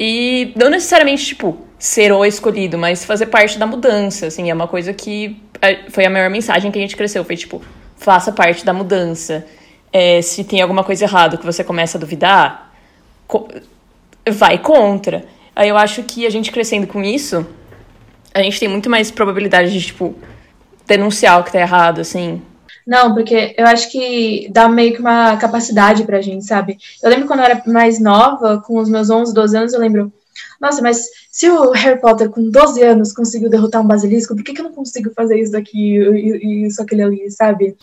E não necessariamente, tipo, ser o escolhido, mas fazer parte da mudança, assim, é uma coisa que é, foi a maior mensagem que a gente cresceu, foi, tipo, faça parte da mudança. é, se tem alguma coisa errada que você começa a duvidar, co vai contra. Aí eu acho que a gente crescendo com isso, a gente tem muito mais probabilidade de, tipo, denunciar o que tá errado, assim. Não, porque eu acho que dá meio que uma capacidade pra gente, sabe? Eu lembro quando eu era mais nova, com os meus 11, 12 anos, eu lembro, nossa, mas se o Harry Potter com 12 anos conseguiu derrotar um basilisco, por que, que eu não consigo fazer isso daqui e isso, aquele ali, sabe?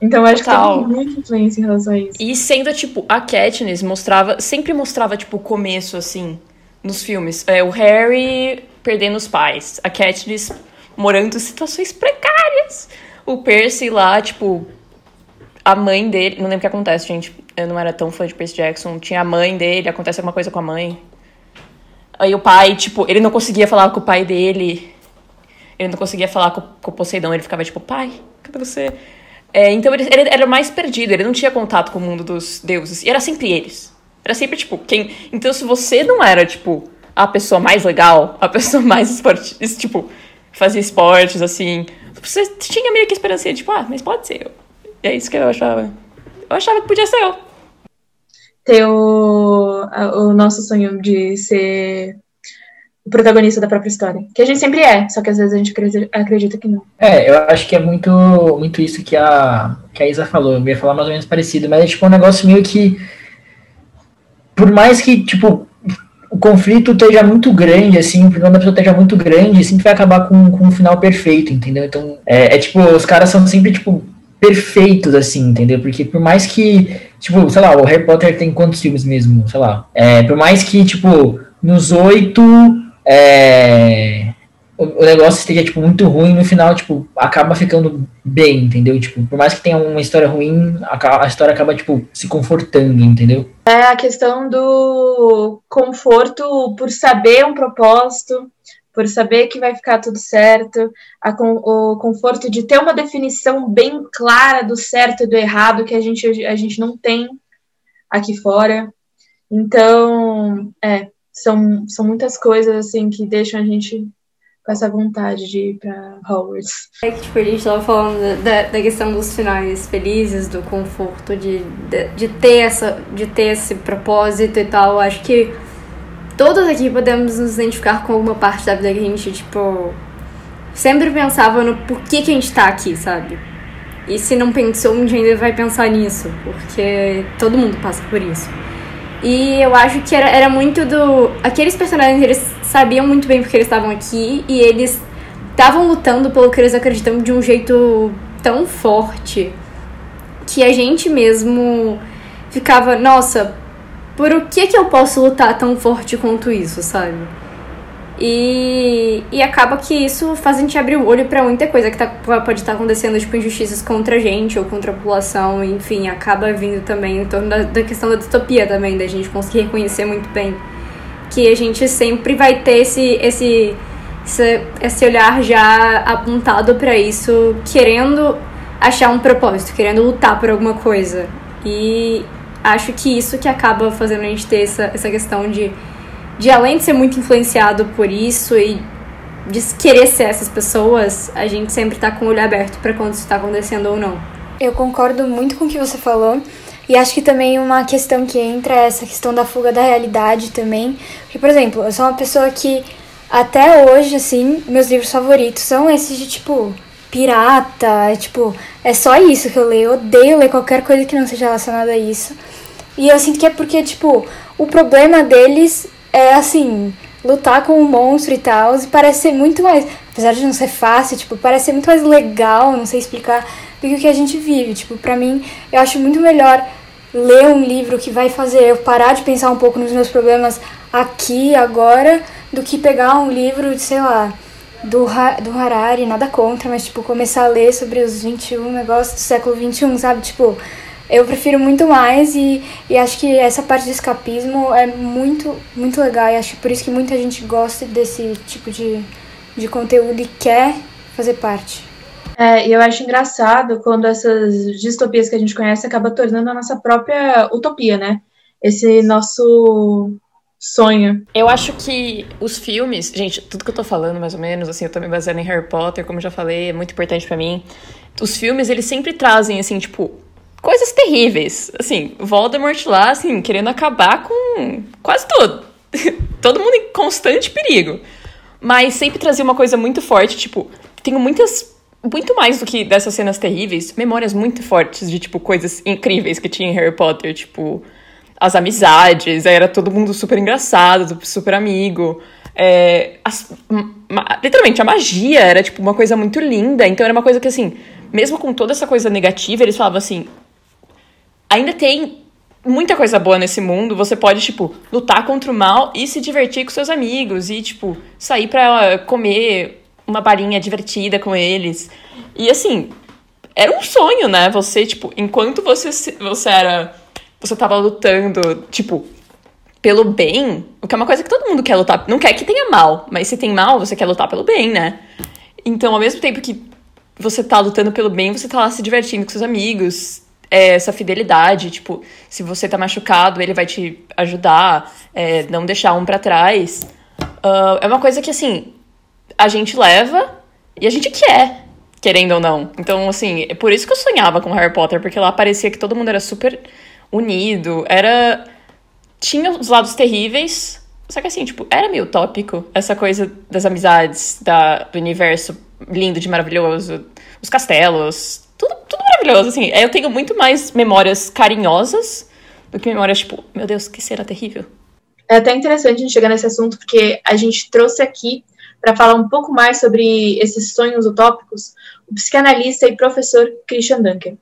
Então eu acho Total. que tem muita influência em relação a isso. E sendo, tipo, a Katniss mostrava, sempre mostrava, tipo, o começo, assim, nos filmes. É, o Harry perdendo os pais, a Katniss morando em situações precárias, o Percy lá, tipo, a mãe dele, não lembro o que acontece, gente, eu não era tão fã de Percy Jackson, tinha a mãe dele, acontece alguma coisa com a mãe. Aí o pai, tipo, ele não conseguia falar com o pai dele, ele não conseguia falar com, com o Poseidon, ele ficava tipo, pai, cadê você? É, então ele, ele era mais perdido, ele não tinha contato com o mundo dos deuses, e era sempre eles. Era sempre, tipo, quem. Então, se você não era, tipo, a pessoa mais legal, a pessoa mais esporte, tipo, fazia esportes, assim, você tinha meio que esperança, tipo, ah, mas pode ser eu. E é isso que eu achava. Eu achava que podia ser eu. Ter o, o nosso sonho de ser o protagonista da própria história. Que a gente sempre é, só que às vezes a gente acredita que não. É, eu acho que é muito, muito isso que a, que a Isa falou. Eu ia falar mais ou menos parecido, mas é tipo um negócio meio que. Por mais que, tipo, o conflito esteja muito grande, assim, o problema da pessoa esteja muito grande, sempre vai acabar com, com um final perfeito, entendeu? Então, é, é tipo, os caras são sempre, tipo, perfeitos, assim, entendeu? Porque por mais que, tipo, sei lá, o Harry Potter tem quantos filmes mesmo? Sei lá. É, por mais que, tipo, nos oito. É, o, negócio esteja, tipo, muito ruim, no final, tipo, acaba ficando bem, entendeu? Tipo, por mais que tenha uma história ruim, a, história acaba, tipo, se confortando, entendeu? É a questão do conforto por saber um propósito, por saber que vai ficar tudo certo, a, o conforto de ter uma definição bem clara do certo e do errado que a gente, a gente não tem aqui fora. Então, é, são, são muitas coisas assim que deixam a gente com essa vontade de ir pra Hogwarts. É que, tipo, a gente tava falando da, da questão dos finais felizes, do conforto de, de, de, ter essa, de ter esse propósito e tal. Acho que todos aqui podemos nos identificar com alguma parte da vida que a gente, tipo, sempre pensava no porquê que a gente tá aqui, sabe? E se não pensou, um dia ainda vai pensar nisso, porque todo mundo passa por isso. E eu acho que era, era muito do. Aqueles personagens, eles sabiam muito bem porque eles estavam aqui e eles estavam lutando pelo que eles acreditam de um jeito tão forte que a gente mesmo ficava, nossa, por o que que eu posso lutar tão forte quanto isso, sabe? E, e acaba que isso faz a gente abrir o olho para muita coisa que tá, pode estar tá acontecendo, tipo, injustiças contra a gente ou contra a população, enfim, acaba vindo também em torno da, da questão da distopia também, da gente conseguir reconhecer muito bem que a gente sempre vai ter esse, esse, esse, esse olhar já apontado para isso, querendo achar um propósito, querendo lutar por alguma coisa. E acho que isso que acaba fazendo a gente ter essa, essa questão de de além de ser muito influenciado por isso e de querer ser essas pessoas, a gente sempre tá com o olho aberto para quando isso tá acontecendo ou não. Eu concordo muito com o que você falou. E acho que também uma questão que entra é essa questão da fuga da realidade também. Porque, por exemplo, eu sou uma pessoa que até hoje, assim, meus livros favoritos são esses de tipo pirata, é, tipo, é só isso que eu leio. Eu odeio ler qualquer coisa que não seja relacionada a isso. E eu sinto que é porque, tipo, o problema deles é assim, lutar com um monstro e tal, e parece ser muito mais, apesar de não ser fácil, tipo, parece ser muito mais legal, não sei explicar, do que o que a gente vive. Tipo, pra mim, eu acho muito melhor ler um livro que vai fazer eu parar de pensar um pouco nos meus problemas aqui, agora, do que pegar um livro, sei lá, do, do Harari, nada contra, mas, tipo, começar a ler sobre os 21 negócios do século 21, sabe? Tipo, eu prefiro muito mais e, e acho que essa parte do escapismo é muito, muito legal e acho por isso que muita gente gosta desse tipo de, de conteúdo e quer fazer parte. É, e eu acho engraçado quando essas distopias que a gente conhece acaba tornando a nossa própria utopia, né? Esse nosso sonho. Eu acho que os filmes, gente, tudo que eu tô falando, mais ou menos, assim, eu tô me baseando em Harry Potter, como eu já falei, é muito importante para mim. Os filmes, eles sempre trazem, assim, tipo, coisas terríveis. Assim, Voldemort lá, assim, querendo acabar com quase tudo. Todo mundo em constante perigo. Mas sempre trazia uma coisa muito forte, tipo, tenho muitas. Muito mais do que dessas cenas terríveis, memórias muito fortes de, tipo, coisas incríveis que tinha em Harry Potter, tipo, as amizades, era todo mundo super engraçado, super amigo. É, as, literalmente, a magia era, tipo, uma coisa muito linda. Então era uma coisa que, assim, mesmo com toda essa coisa negativa, eles falavam assim: ainda tem muita coisa boa nesse mundo. Você pode, tipo, lutar contra o mal e se divertir com seus amigos. E, tipo, sair pra comer uma balinha divertida com eles. E, assim, era um sonho, né? Você, tipo, enquanto você, você era. Você tava lutando, tipo, pelo bem, o que é uma coisa que todo mundo quer lutar. Não quer que tenha mal, mas se tem mal, você quer lutar pelo bem, né? Então, ao mesmo tempo que você tá lutando pelo bem, você tá lá se divertindo com seus amigos, é, essa fidelidade, tipo, se você tá machucado, ele vai te ajudar, é, não deixar um para trás. Uh, é uma coisa que, assim, a gente leva e a gente quer, querendo ou não. Então, assim, é por isso que eu sonhava com Harry Potter, porque lá parecia que todo mundo era super unido, era. Tinha os lados terríveis, só que assim, tipo, era meio utópico essa coisa das amizades, da, do universo lindo de maravilhoso, os castelos, maravilhoso, assim. Eu tenho muito mais memórias carinhosas do que memórias, tipo, meu Deus, que será terrível. É até interessante a gente chegar nesse assunto, porque a gente trouxe aqui para falar um pouco mais sobre esses sonhos utópicos o psicanalista e professor Christian Dunker.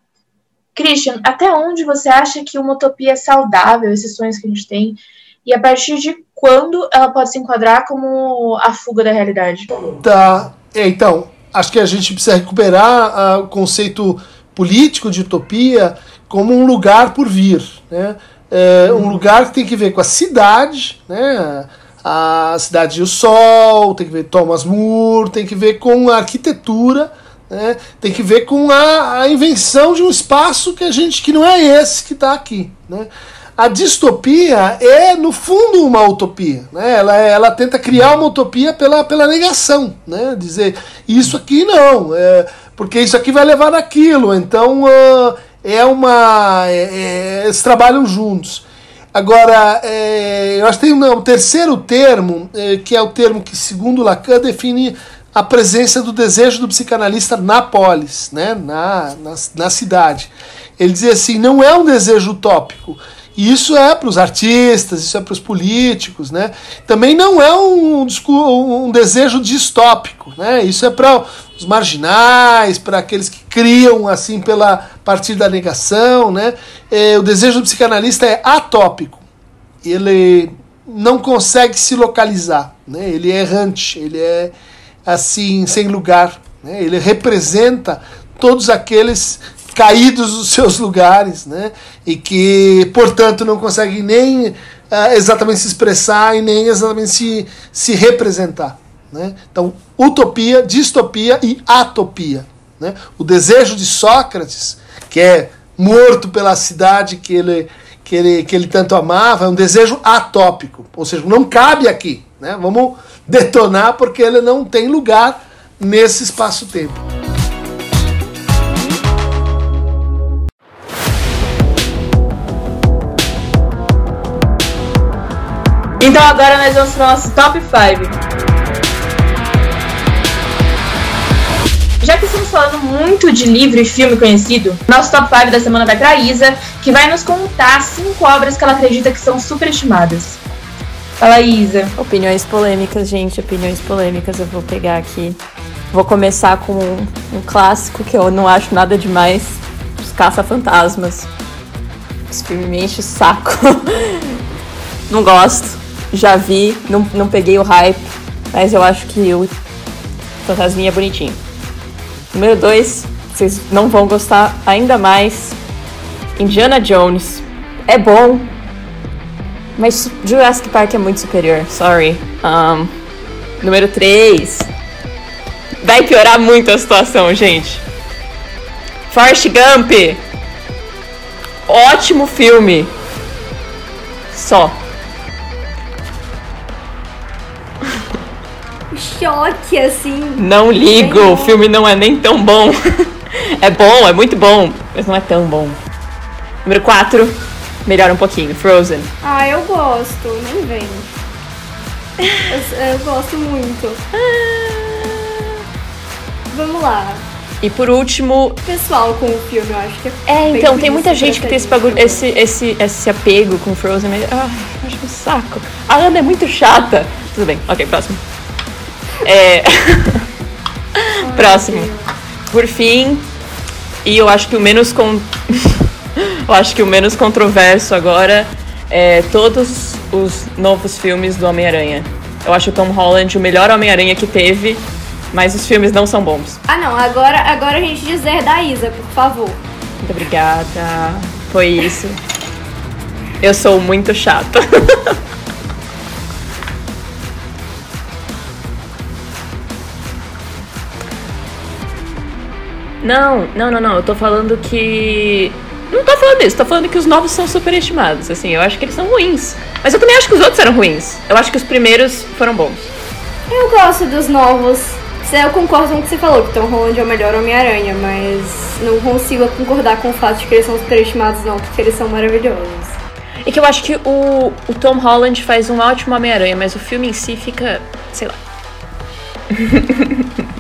Christian, até onde você acha que uma utopia é saudável, esses sonhos que a gente tem, e a partir de quando ela pode se enquadrar como a fuga da realidade? Tá, é, então, acho que a gente precisa recuperar uh, o conceito político de utopia como um lugar por vir, né? É, um lugar que tem que ver com a cidade, né? A cidade e o sol, tem que ver Thomas More, tem que ver com a arquitetura, né? tem que ver com a, a invenção de um espaço que a gente que não é esse que está aqui, né? a distopia é, no fundo, uma utopia. Né? Ela, ela tenta criar uma utopia pela, pela negação. Né? Dizer, isso aqui não, é, porque isso aqui vai levar naquilo. Então, uh, é uma. É, é, eles trabalham juntos. Agora, é, eu acho que tem um terceiro termo, é, que é o termo que, segundo Lacan, define a presença do desejo do psicanalista na polis, né? na, na, na cidade. Ele dizia assim: não é um desejo utópico isso é para os artistas, isso é para os políticos, né? Também não é um, um desejo distópico, né? Isso é para os marginais, para aqueles que criam assim pela partir da negação, né? É, o desejo do psicanalista é atópico. Ele não consegue se localizar, né? Ele é errante, ele é assim sem lugar, né? Ele representa todos aqueles caídos dos seus lugares, né? E que, portanto, não conseguem nem uh, exatamente se expressar e nem exatamente se, se representar. Né? Então, utopia, distopia e atopia. Né? O desejo de Sócrates, que é morto pela cidade que ele, que ele, que ele tanto amava, é um desejo atópico, ou seja, não cabe aqui. Né? Vamos detonar porque ele não tem lugar nesse espaço-tempo. Então agora nós vamos para o nosso top 5. Já que estamos falando muito de livro e filme conhecido, nosso top 5 da semana vai para Isa, que vai nos contar cinco obras que ela acredita que são superestimadas. Fala, Isa. Opiniões polêmicas, gente, opiniões polêmicas. Eu vou pegar aqui. Vou começar com um, um clássico que eu não acho nada demais: Os Caça-Fantasmas. Esse filme me enche o saco. não gosto já vi, não, não peguei o hype, mas eu acho que o Fantasminha é bonitinho. Número 2, vocês não vão gostar ainda mais. Indiana Jones é bom, mas Jurassic Park é muito superior, sorry. Um, número 3, vai piorar muito a situação, gente. Forrest Gump, ótimo filme. Só. Choque, assim. Não ligo, o filme não é nem tão bom. é bom, é muito bom, mas não é tão bom. Número 4, melhora um pouquinho, Frozen. Ah, eu gosto, nem vem. Eu, eu gosto muito. Vamos lá. E por último. Pessoal com o filme, eu acho que é. É, então, tem muita gente que tem esse, bagulho, esse, esse, esse apego com Frozen, mas. Ah, eu acho um saco. A Ana é muito chata. Tudo bem, ok, próximo. É. próximo. Por fim, e eu acho que o menos com. eu acho que o menos controverso agora é todos os novos filmes do Homem-Aranha. Eu acho o Tom Holland o melhor Homem-Aranha que teve mas os filmes não são bons. Ah, não. Agora, agora a gente dizer da Isa, por favor. Muito obrigada. Foi isso. Eu sou muito chata. Não, não, não, não. Eu tô falando que. Não tô falando isso, tô falando que os novos são superestimados. Assim, eu acho que eles são ruins. Mas eu também acho que os outros eram ruins. Eu acho que os primeiros foram bons. Eu gosto dos novos. Eu concordo com o que você falou, que Tom Holland é o melhor Homem-Aranha, mas não consigo concordar com o fato de que eles são superestimados, não, porque eles são maravilhosos. É que eu acho que o, o Tom Holland faz um ótimo Homem-Aranha, mas o filme em si fica. sei lá.